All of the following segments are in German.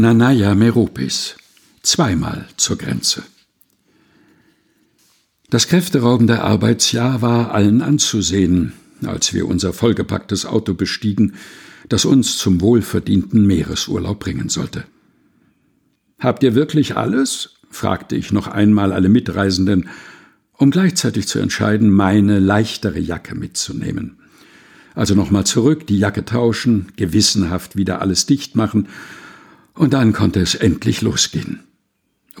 Nanaya Meropis. Zweimal zur Grenze. Das kräfteraubende Arbeitsjahr war allen anzusehen, als wir unser vollgepacktes Auto bestiegen, das uns zum wohlverdienten Meeresurlaub bringen sollte. Habt ihr wirklich alles? fragte ich noch einmal alle Mitreisenden, um gleichzeitig zu entscheiden, meine leichtere Jacke mitzunehmen. Also nochmal zurück, die Jacke tauschen, gewissenhaft wieder alles dicht machen und dann konnte es endlich losgehen.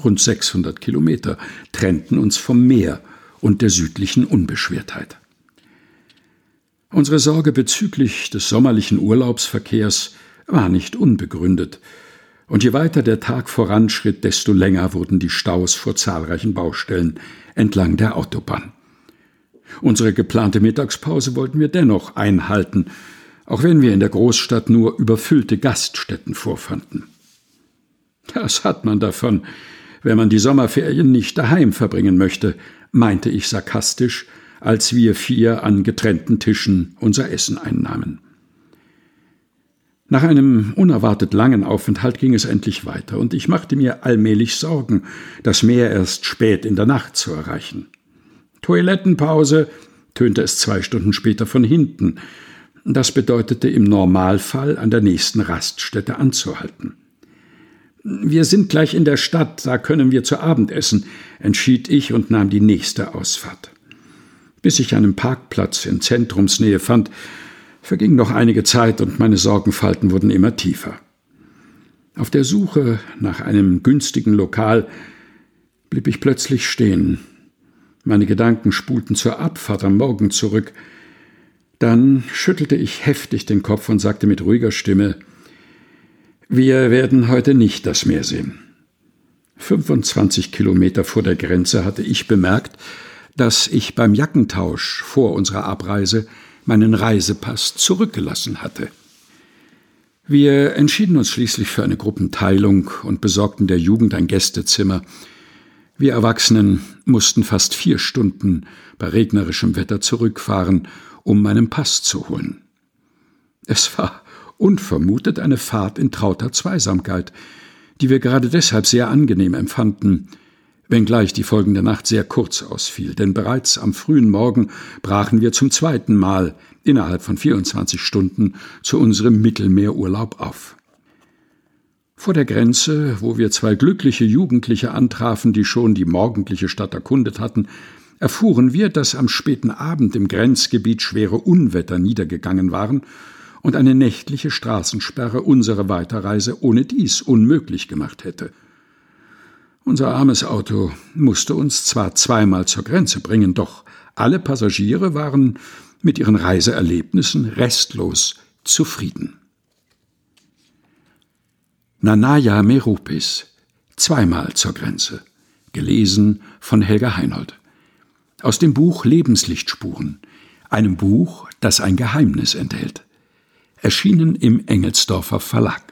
Rund 600 Kilometer trennten uns vom Meer und der südlichen Unbeschwertheit. Unsere Sorge bezüglich des sommerlichen Urlaubsverkehrs war nicht unbegründet, und je weiter der Tag voranschritt, desto länger wurden die Staus vor zahlreichen Baustellen entlang der Autobahn. Unsere geplante Mittagspause wollten wir dennoch einhalten, auch wenn wir in der Großstadt nur überfüllte Gaststätten vorfanden. Das hat man davon, wenn man die Sommerferien nicht daheim verbringen möchte, meinte ich sarkastisch, als wir vier an getrennten Tischen unser Essen einnahmen. Nach einem unerwartet langen Aufenthalt ging es endlich weiter, und ich machte mir allmählich Sorgen, das Meer erst spät in der Nacht zu erreichen. Toilettenpause, tönte es zwei Stunden später von hinten. Das bedeutete im Normalfall an der nächsten Raststätte anzuhalten. Wir sind gleich in der Stadt, da können wir zu Abend essen, entschied ich und nahm die nächste Ausfahrt. Bis ich einen Parkplatz in Zentrumsnähe fand, verging noch einige Zeit und meine Sorgenfalten wurden immer tiefer. Auf der Suche nach einem günstigen Lokal blieb ich plötzlich stehen. Meine Gedanken spulten zur Abfahrt am Morgen zurück. Dann schüttelte ich heftig den Kopf und sagte mit ruhiger Stimme wir werden heute nicht das Meer sehen. 25 Kilometer vor der Grenze hatte ich bemerkt, dass ich beim Jackentausch vor unserer Abreise meinen Reisepass zurückgelassen hatte. Wir entschieden uns schließlich für eine Gruppenteilung und besorgten der Jugend ein Gästezimmer. Wir Erwachsenen mussten fast vier Stunden bei regnerischem Wetter zurückfahren, um meinen Pass zu holen. Es war unvermutet eine Fahrt in trauter Zweisamkeit, die wir gerade deshalb sehr angenehm empfanden, wenngleich die folgende Nacht sehr kurz ausfiel, denn bereits am frühen Morgen brachen wir zum zweiten Mal innerhalb von 24 Stunden zu unserem Mittelmeerurlaub auf. Vor der Grenze, wo wir zwei glückliche Jugendliche antrafen, die schon die morgendliche Stadt erkundet hatten, erfuhren wir, dass am späten Abend im Grenzgebiet schwere Unwetter niedergegangen waren und eine nächtliche Straßensperre unsere Weiterreise ohne dies unmöglich gemacht hätte. Unser armes Auto musste uns zwar zweimal zur Grenze bringen, doch alle Passagiere waren mit ihren Reiseerlebnissen restlos zufrieden. Nanaya Meropis Zweimal zur Grenze gelesen von Helga Heinold aus dem Buch Lebenslichtspuren, einem Buch, das ein Geheimnis enthält erschienen im Engelsdorfer Verlag.